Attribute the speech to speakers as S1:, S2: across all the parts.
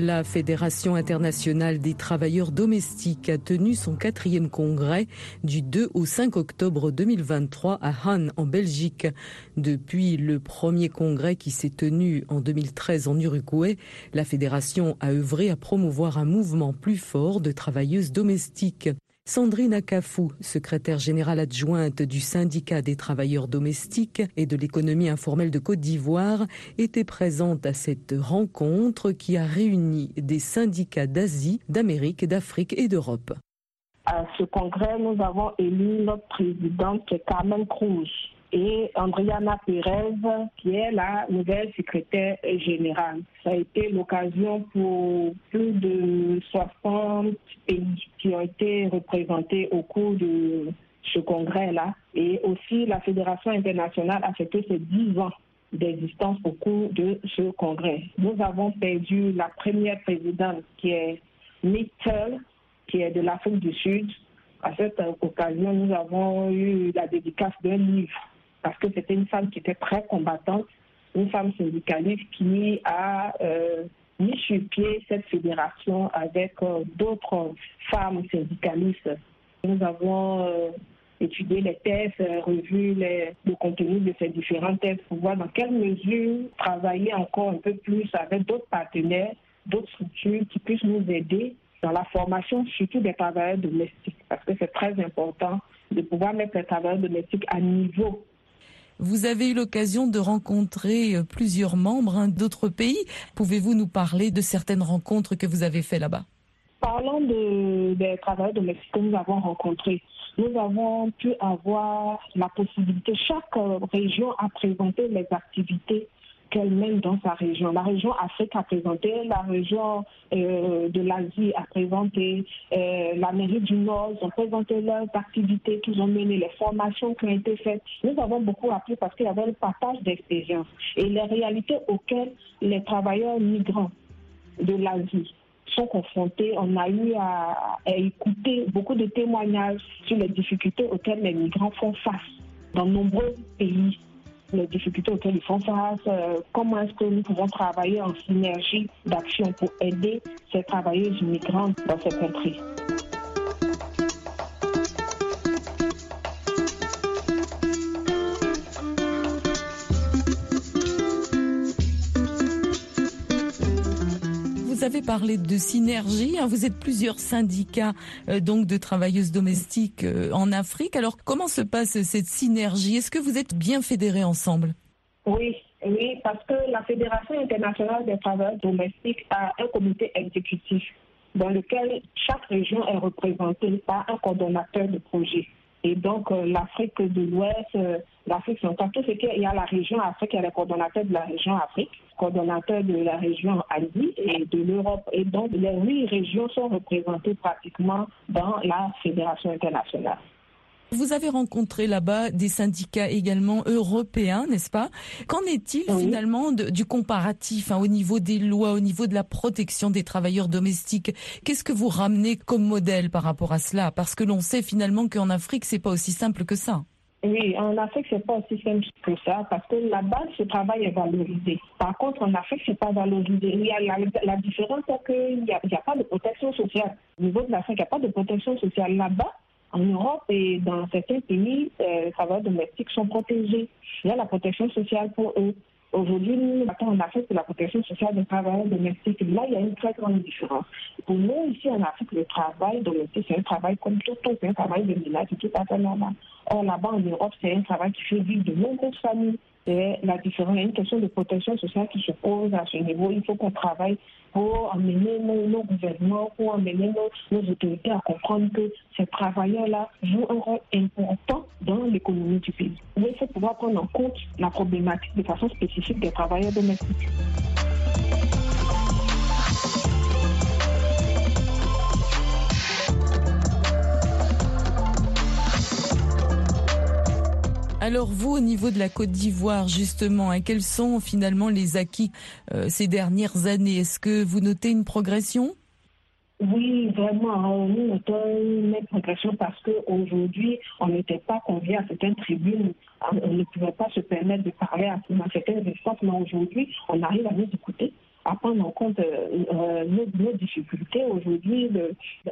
S1: La Fédération internationale des travailleurs domestiques a tenu son quatrième congrès du 2 au 5 octobre 2023 à Han en Belgique. Depuis le premier congrès qui s'est tenu en 2013 en Uruguay, la Fédération a œuvré à promouvoir un mouvement plus fort de travailleuses domestiques. Sandrine Akafou, secrétaire générale adjointe du syndicat des travailleurs domestiques et de l'économie informelle de Côte d'Ivoire, était présente à cette rencontre qui a réuni des syndicats d'Asie, d'Amérique, d'Afrique et d'Europe.
S2: À ce congrès, nous avons élu notre présidente Carmen Cruz et Andriana Pérez, qui est la nouvelle secrétaire générale. Ça a été l'occasion pour plus de 60 pays qui ont été représentés au cours de ce congrès-là. Et aussi, la Fédération internationale a fêté ses 10 ans d'existence au cours de ce congrès. Nous avons perdu la première présidente qui est Mitchell, qui est de l'Afrique du Sud. À cette occasion, nous avons eu la dédicace d'un livre parce que c'était une femme qui était très combattante, une femme syndicaliste qui a euh, mis sur pied cette fédération avec euh, d'autres femmes syndicalistes. Nous avons euh, étudié les tests, revu le contenu de ces différents tests pour voir dans quelle mesure travailler encore un peu plus avec d'autres partenaires, d'autres structures qui puissent nous aider dans la formation, surtout des travailleurs domestiques, parce que c'est très important de pouvoir mettre les travailleurs domestiques à niveau
S1: vous avez eu l'occasion de rencontrer plusieurs membres hein, d'autres pays. Pouvez-vous nous parler de certaines rencontres que vous avez faites là-bas?
S2: Parlons de, des travailleurs domestiques que nous avons rencontrés. Nous avons pu avoir la possibilité, chaque région a présenté les activités qu'elle mène dans sa région. La région Afrique a présenté, la région euh, de l'Asie a présenté, euh, l'Amérique du Nord ont présenté leurs activités qu'ils ont menées, les formations qui ont été faites. Nous avons beaucoup appris parce qu'il y avait le partage d'expériences et les réalités auxquelles les travailleurs migrants de l'Asie sont confrontés. On a eu à, à écouter beaucoup de témoignages sur les difficultés auxquelles les migrants font face dans nombreux pays les difficultés auxquelles ils font face, euh, comment est-ce que nous pouvons travailler en synergie d'action pour aider ces travailleuses migrantes dans ces contrées.
S1: Parlé de synergie. Hein. Vous êtes plusieurs syndicats euh, donc de travailleuses domestiques euh, en Afrique. Alors comment se passe cette synergie? Est-ce que vous êtes bien fédérés ensemble?
S2: Oui, oui, parce que la Fédération internationale des travailleurs domestiques a un comité exécutif dans lequel chaque région est représentée par un coordonnateur de projet. Et donc, euh, l'Afrique de l'Ouest, euh, l'Afrique centrale, tout ce qu'il y a la région Afrique, il y a les coordonnateurs de la région Afrique, coordonnateurs de la région Asie et de l'Europe. Et donc, les huit régions sont représentées pratiquement dans la Fédération internationale.
S1: Vous avez rencontré là-bas des syndicats également européens, n'est-ce pas? Qu'en est-il
S2: Oui.
S1: finalement de- du comparatif hein, au niveau des lois, au niveau de la protection des travailleurs domestiques? Qu'est-ce que vous ramenez comme modèle par rapport à cela? Parce que l'on sait finalement qu'en Afrique, c'est pas aussi simple que ça.
S2: Oui, en Afrique, c'est pas aussi simple que ça parce que là-bas, ce travail est valorisé. Par contre, en Afrique, c'est pas valorisé. Il y a la, la différence, c'est qu'il n'y a pas de protection sociale. Au niveau de l'Afrique, il n'y a pas de protection sociale là-bas. En Europe et dans certains pays, euh, les travailleurs domestiques sont protégés. Il y a la protection sociale pour eux. Aujourd'hui, nous, en Afrique, c'est la protection sociale des travailleurs domestiques. Là, il y a une très grande différence. Pour nous, ici en Afrique, le travail domestique, c'est un travail comme tout autre, c'est un travail de ménage, c'est tout à fait normal. Or, là-bas, en Europe, c'est un travail qui fait vivre de nombreuses familles. c'est la différence. Il y a une question de protection sociale qui se pose à ce niveau. Il faut qu'on travaille pour amener nos, gouvernements, pour amener nos, autorités à comprendre que ces travailleurs-là jouent un rôle important dans l'économie du pays. Mais il faut pouvoir prendre en compte la problématique de façon spécifique des travailleurs domestiques.
S1: Alors vous, au niveau de la Côte d'Ivoire, justement, hein, quels sont finalement les acquis euh, ces dernières années? Est-ce que vous notez une progression?
S2: Oui, vraiment, nous notons une progression parce qu'aujourd'hui, on n'était pas convié à certaines tribunes, on ne pouvait pas se permettre de parler à certaines espaces, mais aujourd'hui, on arrive à nous écouter à prendre en compte euh, euh, nos, difficultés. Aujourd'hui,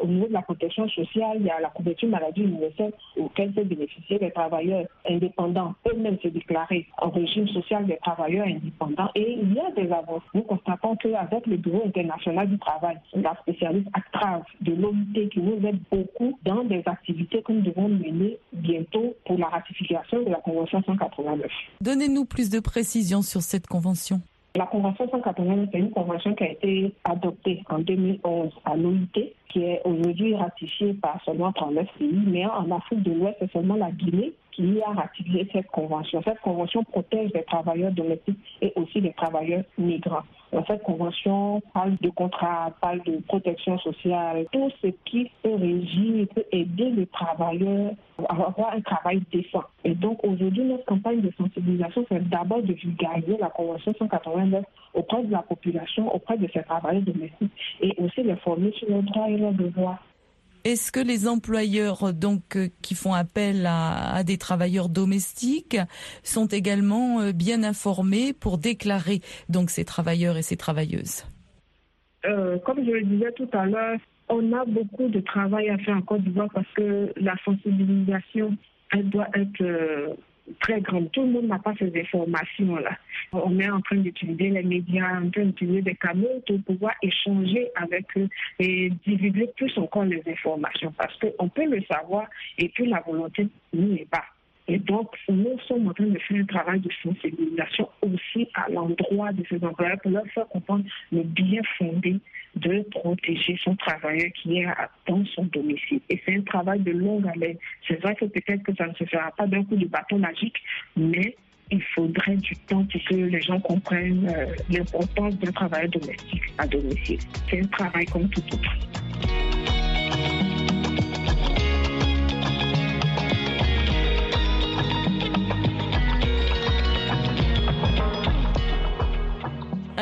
S2: au niveau de la protection sociale, il y a la couverture maladie universelle auquel peuvent bénéficier les travailleurs indépendants, eux-mêmes se déclarer en régime social des travailleurs indépendants. Et il y a des avancées. Nous constatons qu'avec le Bureau international du travail, la spécialiste ACTRAV de l'OIT qui nous aide beaucoup dans des activités que nous devons mener bientôt pour la ratification de la Convention 189.
S1: Donnez-nous plus de précisions sur cette convention.
S2: La Convention 189, c'est une convention qui a été adoptée en 2011 à l'OIT, qui est aujourd'hui ratifiée par seulement 39 pays, mais en Afrique de l'Ouest, c'est seulement la Guinée qui a ratifié cette convention. Cette convention protège les travailleurs domestiques et aussi les travailleurs migrants. Cette convention parle de contrat, parle de protection sociale, tout ce qui peut régir, peut aider les travailleurs à avoir un travail décent. Et donc aujourd'hui, notre campagne de sensibilisation, c'est d'abord de vulgariser la Convention 189 auprès de la population, auprès de ces travailleurs domestiques et aussi les former sur leurs droits et leurs devoirs.
S1: Est-ce que les employeurs donc euh, qui font appel à, des travailleurs domestiques sont également euh, bien informés pour déclarer donc ces travailleurs et ces travailleuses?
S2: Euh, Comme je le disais tout à l'heure, on a beaucoup de travail à faire en Côte d'Ivoire parce que la sensibilisation, elle doit être très grande. Tout le monde n'a pas ces informations-là. On est en train d'utiliser les médias, en train d'utiliser des canaux pour pouvoir échanger avec eux et divulguer plus encore les informations parce qu'on peut le savoir et puis la volonté n'y est pas. Et donc, nous sommes en train de faire un travail de sensibilisation aussi à l'endroit de ces employeurs pour leur faire comprendre le bien fondé de protéger son travailleur qui est dans son domicile. Et c'est un travail de longue haleine. C'est vrai que peut-être que ça ne se fera pas d'un coup de bâton magique, mais il faudrait du temps pour que les gens comprennent euh, l'importance d'un travail domestique à domicile. C'est un travail comme tout autre.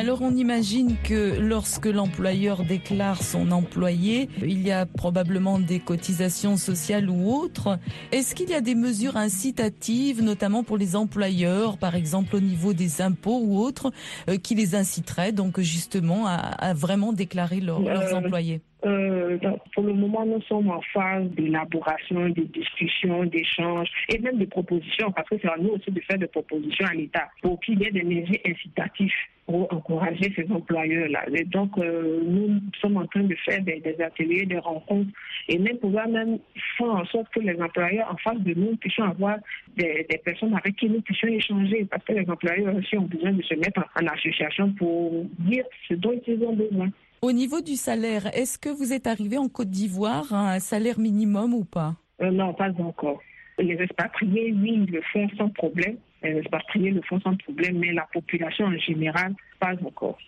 S1: Alors on imagine que lorsque l'employeur déclare son employé, il y a probablement des cotisations sociales ou autres. Est-ce qu'il y a des mesures incitatives, notamment pour les employeurs, par exemple au niveau des impôts ou autres, euh, qui les inciteraient donc justement à, vraiment déclarer leurs euh, employés?
S2: Euh, pour le moment, nous sommes en phase d'élaboration, de discussion, d'échange et même de propositions, parce que c'est à nous aussi de faire des propositions à l'État pour qu'il y ait des mesures incitatives pour encourager ces employeurs-là. Et donc, euh, nous sommes en train de faire des, ateliers, des rencontres, et même pouvoir même faire en sorte que les employeurs en face de nous puissent avoir des, personnes avec qui nous puissions échanger, parce que les employeurs aussi ont besoin de se mettre en, association pour dire ce dont ils ont besoin.
S1: Au niveau du salaire, est-ce que vous êtes arrivé en Côte d'Ivoire à un salaire minimum ou pas?
S2: Euh, Non, pas encore. Les expatriés, oui, ils le font sans problème les expatriés le font sans problème, mais la population en général, pas encore.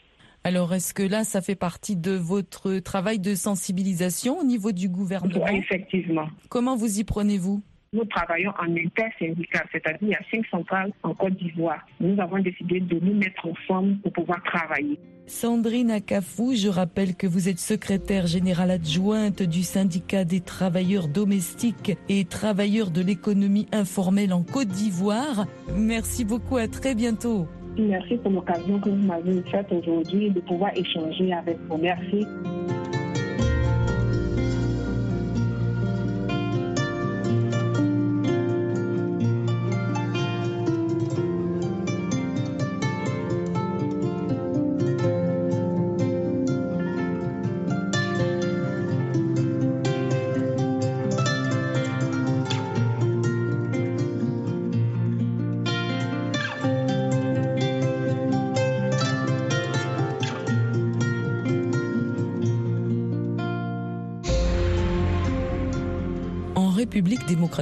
S1: Alors, est-ce que là, ça fait partie de votre travail de sensibilisation au niveau du gouvernement?
S2: Effectivement.
S1: Comment vous y prenez-vous?
S2: Nous travaillons en intersyndical, c'est-à-dire il y a cinq centrales en Côte d'Ivoire. Nous avons décidé de nous mettre ensemble pour pouvoir travailler.
S1: Sandrine Akafou, je rappelle que vous êtes secrétaire générale adjointe du syndicat des travailleurs domestiques et travailleurs de l'économie informelle en Côte d'Ivoire. Merci beaucoup, à très bientôt.
S2: Merci pour l'occasion que vous m'avez faite aujourd'hui de pouvoir échanger avec vous. Merci.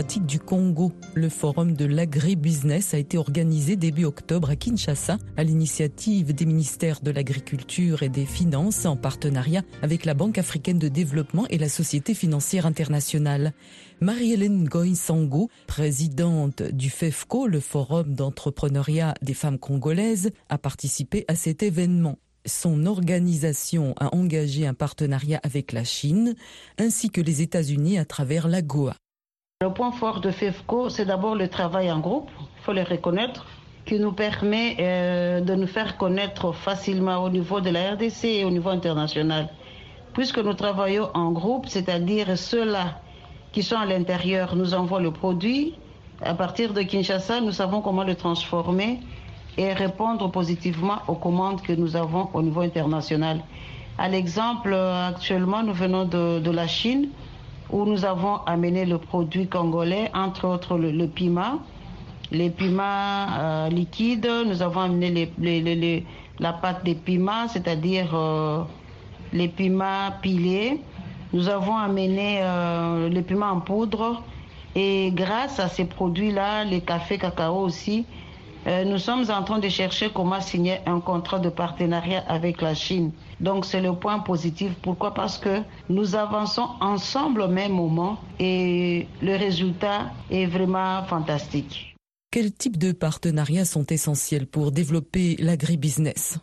S1: Du Congo, le forum de l'agribusiness a été organisé début octobre à Kinshasa à l'initiative des ministères de l'Agriculture et des Finances en partenariat avec la Banque africaine de développement et la Société financière internationale. Marie-Hélène Goïsango, présidente du FEFCO, le forum d'entrepreneuriat des femmes congolaises, a participé à cet événement son organisation a engagé un partenariat avec la Chine ainsi que les États-Unis à travers la Goa.
S3: Le point fort de FEFCO, c'est d'abord le travail en groupe, il faut le reconnaître, qui nous permet euh, de nous faire connaître facilement au niveau de la RDC et au niveau international. Puisque nous travaillons en groupe, c'est-à-dire ceux-là qui sont à l'intérieur nous envoient le produit, à partir de Kinshasa, nous savons comment le transformer et répondre positivement aux commandes que nous avons au niveau international. À l'exemple, actuellement, nous venons de, la Chine où nous avons amené le produit congolais, entre autres le, piment, les piments euh, liquides. Nous avons amené la pâte des piments, c'est-à-dire euh, les piments pilés. Nous avons amené euh, les piments en poudre. Et grâce à ces produits-là, les cafés cacao aussi, euh, nous sommes en train de chercher comment signer un contrat de partenariat avec la Chine. Donc c'est le point positif. Pourquoi? Parce que nous avançons ensemble au même moment et le résultat est vraiment fantastique.
S1: Quels types de partenariats sont essentiels pour développer l'agribusiness?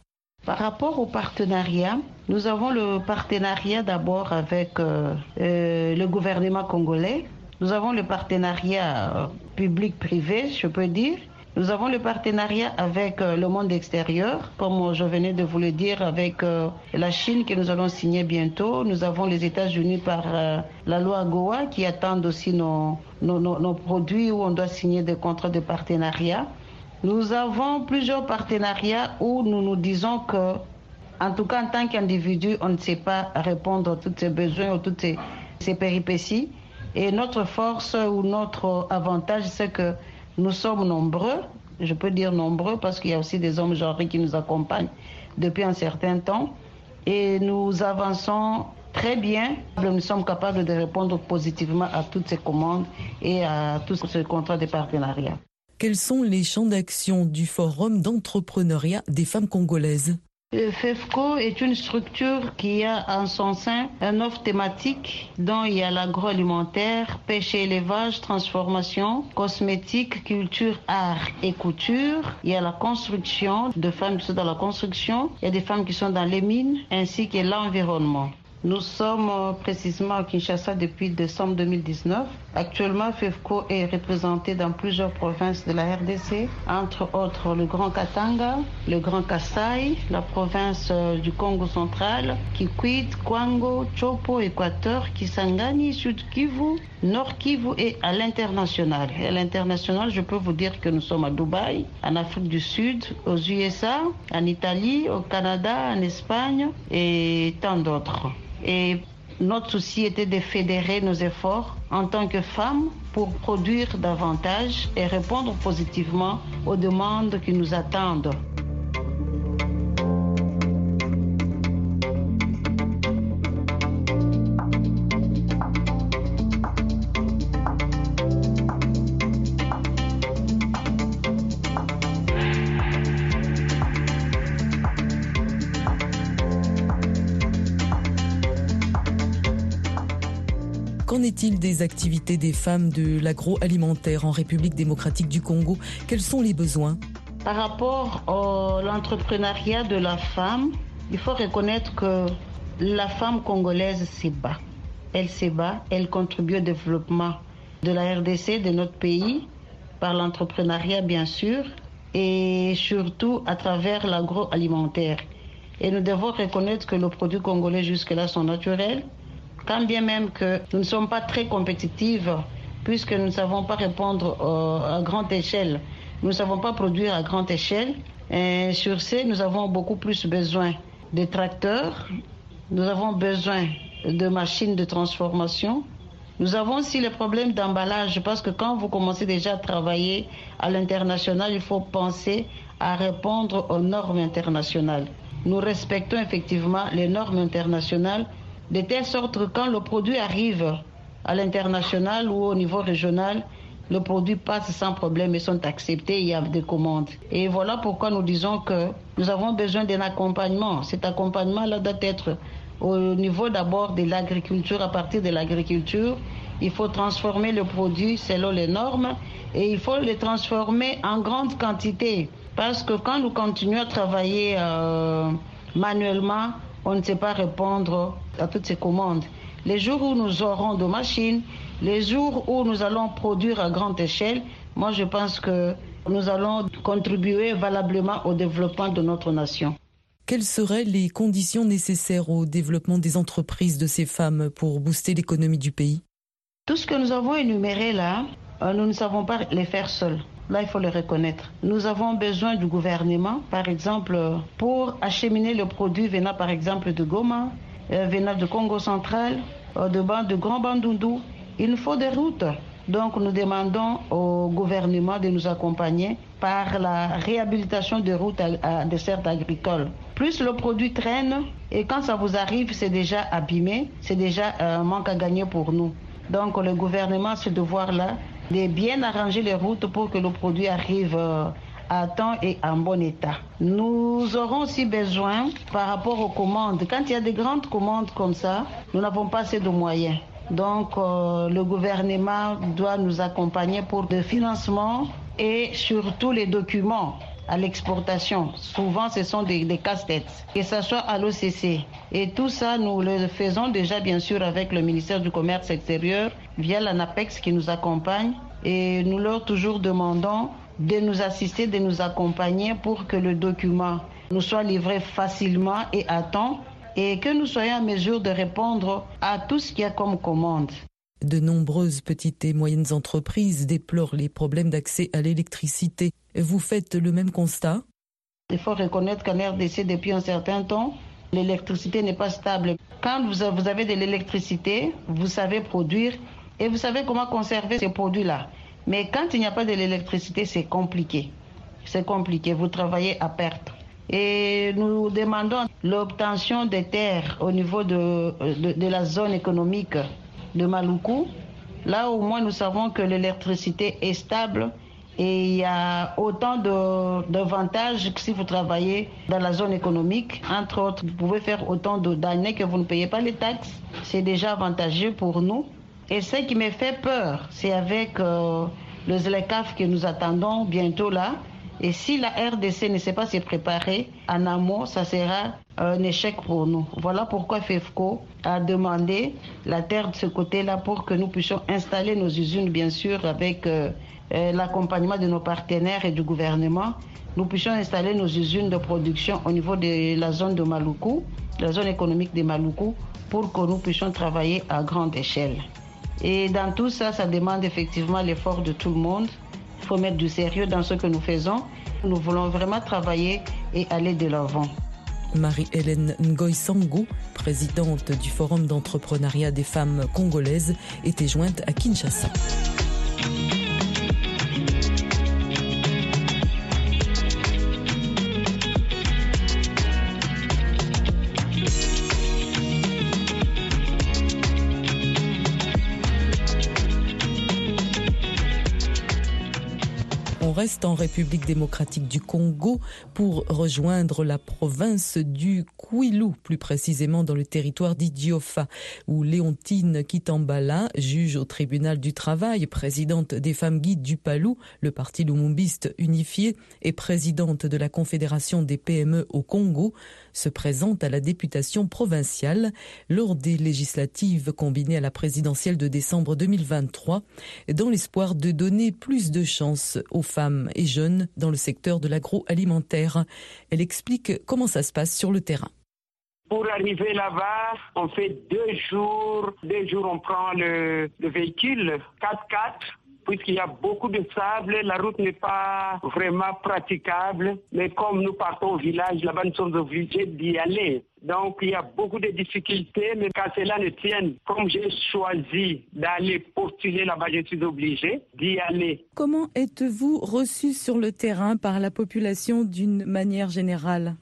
S3: Par rapport au partenariat, nous avons le partenariat d'abord avec euh, euh, le gouvernement congolais. Nous avons le partenariat public-privé, je peux dire. Nous avons le partenariat avec euh, le monde extérieur, comme je venais de vous le dire, avec euh, la Chine que nous allons signer bientôt. Nous avons les États-Unis par euh, la loi Goa qui attendent aussi nos, nos, produits où on doit signer des contrats de partenariat. Nous avons plusieurs partenariats où nous nous disons que, en tout cas en tant qu'individu, on ne sait pas répondre à tous ces besoins ou toutes ces, ces péripéties. Et notre force ou notre avantage, c'est que nous sommes nombreux, je peux dire nombreux parce qu'il y a aussi des hommes genrés qui nous accompagnent depuis un certain temps et nous avançons très bien. Nous sommes capables de répondre positivement à toutes ces commandes et à tous ces contrats de partenariat.
S1: Quels sont les champs d'action du Forum d'entrepreneuriat des femmes congolaises?
S3: Le FEFCO est une structure qui a en son sein un offre thématique dont il y a l'agroalimentaire, pêche et élevage, transformation, cosmétique, culture, art et couture. Il y a la construction, de femmes qui sont dans la construction, il y a des femmes qui sont dans les mines, ainsi que l'environnement. Nous sommes euh, précisément à Kinshasa depuis décembre 2019. Actuellement, FEFCO est représenté dans plusieurs provinces de la RDC, entre autres le Grand Katanga, le Grand Kassai, la province euh, du Congo central, Kikwit, Kwango, Chopo, Équateur, Kisangani, Sud Kivu, Nord Kivu et à l'international. À l'international, je peux vous dire que nous sommes à Dubaï, en Afrique du Sud, aux USA, en Italie, au Canada, en Espagne et tant d'autres. Et notre souci était de fédérer nos efforts en tant que femmes pour produire davantage et répondre positivement aux demandes qui nous attendent.
S1: Des activités des femmes de l'agroalimentaire en République démocratique du Congo Quels sont les besoins?
S3: Par rapport à l'entrepreneuriat de la femme, il faut reconnaître que la femme congolaise s'est bat. Elle s'est bat, elle contribue au développement de la RDC, de notre pays, par l'entrepreneuriat bien sûr, et surtout à travers l'agroalimentaire. Et nous devons reconnaître que les produits congolais jusque-là sont naturels, quand bien même que nous ne sommes pas très compétitives, puisque nous ne savons pas répondre euh, à grande échelle, nous ne savons pas produire à grande échelle. Et sur ce, nous avons beaucoup plus besoin de tracteurs, nous avons besoin de machines de transformation. Nous avons aussi le problème d'emballage parce que quand vous commencez déjà à travailler à l'international, il faut penser à répondre aux normes internationales. Nous respectons effectivement les normes internationales de telle sorte que quand le produit arrive à l'international ou au niveau régional, le produit passe sans problème et sont acceptés, il y a des commandes. Et voilà pourquoi nous disons que nous avons besoin d'un accompagnement. Cet accompagnement-là doit être au niveau d'abord de l'agriculture, à partir de l'agriculture. Il faut transformer le produit selon les normes et il faut le transformer en grande quantité. Parce que quand nous continuons à travailler euh, manuellement, on ne sait pas répondre à toutes ces commandes. Les jours où nous aurons de machines, les jours où nous allons produire à grande échelle, moi je pense que nous allons contribuer valablement au développement de notre nation.
S1: Quelles seraient les conditions nécessaires au développement des entreprises de ces femmes pour booster l'économie du pays?
S3: Tout ce que nous avons énuméré là, euh, nous ne savons pas les faire seuls. Là, il faut le reconnaître. Nous avons besoin du gouvernement, par exemple, pour acheminer le produit venant, par exemple, de Goma, euh, venant de Congo central, euh, de, de Grand Bandundu. Il nous faut des routes. Donc, nous demandons au gouvernement de nous accompagner par la réhabilitation des routes à, dessert agricole. Plus le produit traîne et quand ça vous arrive, c'est déjà abîmé, c'est déjà un manque à gagner pour nous. Donc, le gouvernement a ce devoir-là de bien arranger les routes pour que le produit arrive euh, à temps et en bon état. Nous aurons aussi besoin par rapport aux commandes. Quand il y a des grandes commandes comme ça, nous n'avons pas assez de moyens. Donc euh, le gouvernement doit nous accompagner pour le financement et surtout les documents à l'exportation. Souvent, ce sont des, casse-têtes, que ce soit à l'OCC. Et tout ça, nous le faisons déjà, bien sûr, avec le ministère du Commerce extérieur, via l'ANAPEX qui nous accompagne. Et nous leur toujours demandons de nous assister, de nous accompagner pour que le document nous soit livré facilement et à temps et que nous soyons en mesure de répondre à tout ce qu'il y a comme commande.
S1: De nombreuses petites et moyennes entreprises déplorent les problèmes d'accès à l'électricité. Vous faites le même constat?
S3: Il faut reconnaître qu'en RDC, depuis un certain temps, l'électricité n'est pas stable. Quand vous avez de l'électricité, vous savez produire et vous savez comment conserver ces produits-là. Mais quand il n'y a pas de l'électricité, c'est compliqué. C'est compliqué, vous travaillez à perte. Et nous demandons l'obtention des terres au niveau de, de, la zone économique de Maluku. Là, au moins, nous savons que l'électricité est stable et il y a autant d'avantages que si vous travaillez dans la zone économique. Entre autres, vous pouvez faire autant d'années que vous ne payez pas les taxes. C'est déjà avantageux pour nous. Et ce qui me fait peur, c'est avec euh, le ZLECAF que nous attendons bientôt là. Et si la RDC ne sait pas se préparer en amont, ça sera un échec pour nous. Voilà pourquoi FEFCO a demandé la terre de ce côté-là pour que nous puissions installer nos usines, bien sûr, avec euh, euh, l'accompagnement de nos partenaires et du gouvernement. Nous puissions installer nos usines de production au niveau de la zone de Maluku, la zone économique de Maluku, pour que nous puissions travailler à grande échelle. Et dans tout ça, ça demande effectivement l'effort de tout le monde. Faut mettre du sérieux dans ce que nous faisons. Nous voulons vraiment travailler et aller de l'avant.
S1: Marie-Hélène Ngoy présidente du Forum d'entrepreneuriat des femmes congolaises, était jointe à Kinshasa. Reste en République démocratique du Congo pour rejoindre la province du Kwilu, plus précisément dans le territoire d'Idiofa, où Léontine Kitambala, juge au tribunal du travail, présidente des femmes guides du Palou, le parti lumumbiste unifié, et présidente de la Confédération des PME au Congo, se présente à la députation provinciale lors des législatives combinées à la présidentielle de décembre 2023, dans l'espoir de donner plus de chances aux femmes et jeunes dans le secteur de l'agroalimentaire. Elle explique comment ça se passe sur le terrain.
S4: Pour arriver là-bas, on fait deux jours. Deux jours, on prend le, le véhicule 4x4 puisqu'il y a beaucoup de sable, la route n'est pas vraiment praticable. Mais comme nous partons au village, là-bas, nous sommes obligés d'y aller. Donc, il y a beaucoup de difficultés, mais quand cela ne tienne, comme j'ai choisi d'aller postuler là-bas, je suis obligé d'y aller.
S1: Comment êtes-vous reçu sur le terrain par la population d'une manière générale?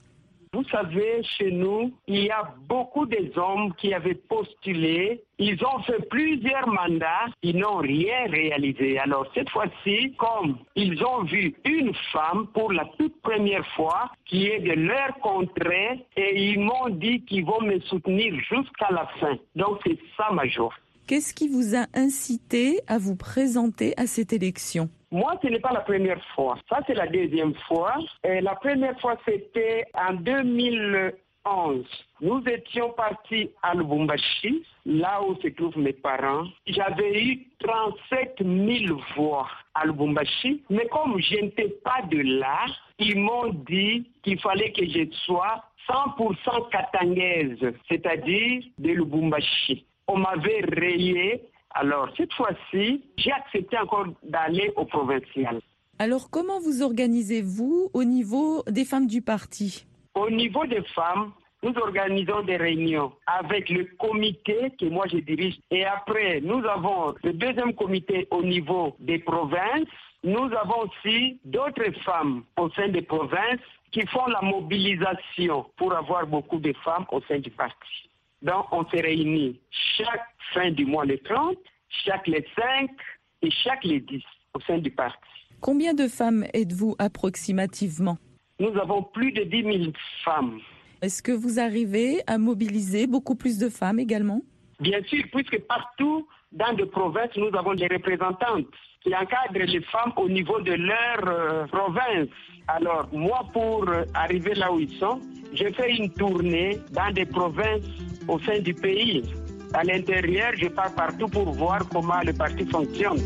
S4: Vous savez, chez nous, il y a beaucoup des hommes qui avaient postulé. Ils ont fait plusieurs mandats. Ils n'ont rien réalisé. Alors, cette fois-ci, comme ils ont vu une femme pour la toute première fois qui est de leur contrée et ils m'ont dit qu'ils vont me soutenir jusqu'à la fin. Donc, c'est ça, Major.
S1: Qu'est-ce qui vous a incité à vous présenter à cette élection?
S4: Moi, ce n'est pas la première fois. Ça, c'est la deuxième fois. La première fois, c'était en 2011. Nous étions partis à Lubumbashi, là où se trouvent mes parents. J'avais eu 37 000 voix à Lubumbashi, mais comme je n'étais pas de là, ils m'ont dit qu'il fallait que je sois 100% katangaise, c'est-à-dire de Lubumbashi. On m'avait rayé alors, cette fois-ci, j'ai accepté encore d'aller au provincial.
S1: Alors, comment vous organisez-vous au niveau des femmes du parti?
S4: Au niveau des femmes, nous organisons des réunions avec le comité que moi je dirige. Et après, nous avons le deuxième comité au niveau des provinces. Nous avons aussi d'autres femmes au sein des provinces qui font la mobilisation pour avoir beaucoup de femmes au sein du parti. Donc, on se réunit chaque fin du mois le 30, chaque les 5 et chaque les 10 au sein du parti.
S1: Combien de femmes êtes-vous approximativement?
S4: Nous avons plus de 10 000 femmes.
S1: Est-ce que vous arrivez à mobiliser beaucoup plus de femmes également?
S4: Bien sûr, puisque partout dans les provinces, nous avons des représentantes qui encadrent les femmes au niveau de leur euh, province. Alors, moi, pour euh, arriver là où ils sont, j'ai fait une tournée dans des provinces au sein du pays. À l'intérieur, je pars partout pour voir comment le parti fonctionne.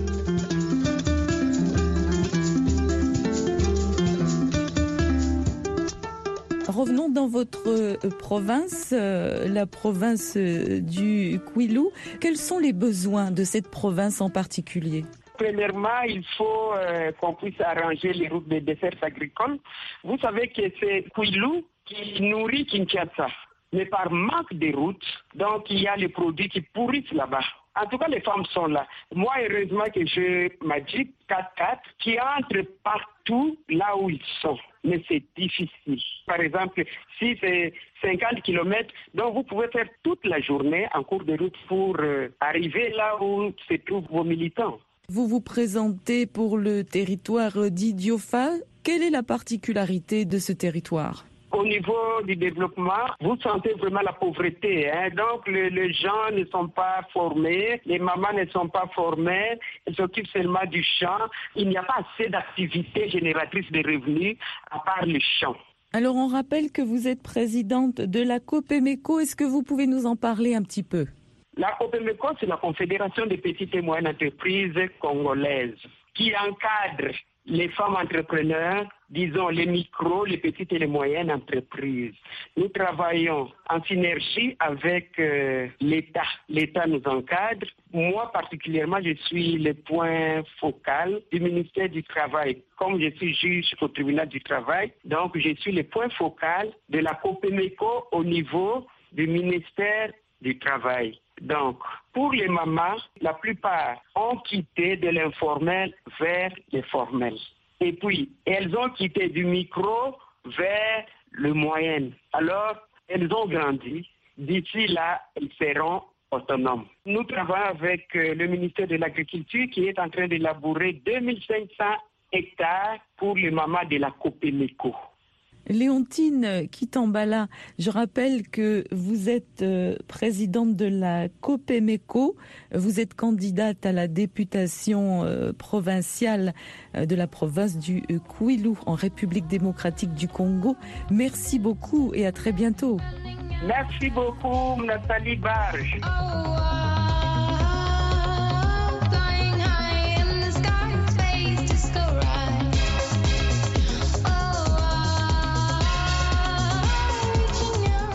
S1: Revenons dans votre euh, province, euh, la province euh, du Kwilu. Quels sont les besoins de cette province en particulier?
S4: Premièrement, il faut qu'on puisse arranger les routes de desserts agricoles. Vous savez que c'est Kwilu qui nourrit Kinshasa mais par manque de routes, donc il y a les produits qui pourrissent là-bas. En tout cas, les femmes sont là. Moi, heureusement que j'ai ma Jeep 4x4 qui entre partout là où ils sont. Mais c'est difficile. Par exemple, si c'est 50 km, donc vous pouvez faire toute la journée en cours de route pour euh, arriver là où se trouvent vos militants.
S1: Vous vous présentez pour le territoire d'Idiofa. Quelle est la particularité de ce territoire?
S4: Au niveau du développement, vous sentez vraiment la pauvreté. Hein? Donc, les, gens ne sont pas formés, les mamans ne sont pas formées, elles s'occupent seulement du champ. Il n'y a pas assez d'activités génératrices de revenus à part le champ.
S1: Alors, on rappelle que vous êtes présidente de la COPEMECO. Est-ce que vous pouvez nous en parler un petit peu?
S4: La COPEMECO, c'est la Confédération des petites et moyennes entreprises congolaises qui encadre les femmes entrepreneurs, disons les micros, les petites et les moyennes entreprises. Nous travaillons en synergie avec euh, l'État. L'État nous encadre. Moi particulièrement, je suis le point focal du ministère du Travail. Comme je suis juge au tribunal du travail, donc je suis le point focal de la COPEMECO au niveau du ministère du Travail. Donc, pour les mamans, la plupart ont quitté de l'informel vers le formel. Et puis, elles ont quitté du micro vers le moyen. Alors, elles ont grandi. D'ici là, elles seront autonomes. Nous travaillons avec euh, le ministère de l'Agriculture qui est en train d'élaborer 2500 hectares pour les mamans de la Copemeco.
S1: Léontine Kitambala, je rappelle que vous êtes euh, présidente de la COPEMECO, vous êtes candidate à la députation euh, provinciale euh, de la province du Kwilu en République démocratique du Congo. Merci beaucoup et à très bientôt.
S4: Merci beaucoup, Nathalie Barge.